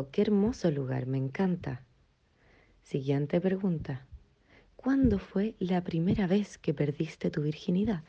Oh, ¡Qué hermoso lugar! Me encanta. Siguiente pregunta. ¿Cuándo fue la primera vez que perdiste tu virginidad?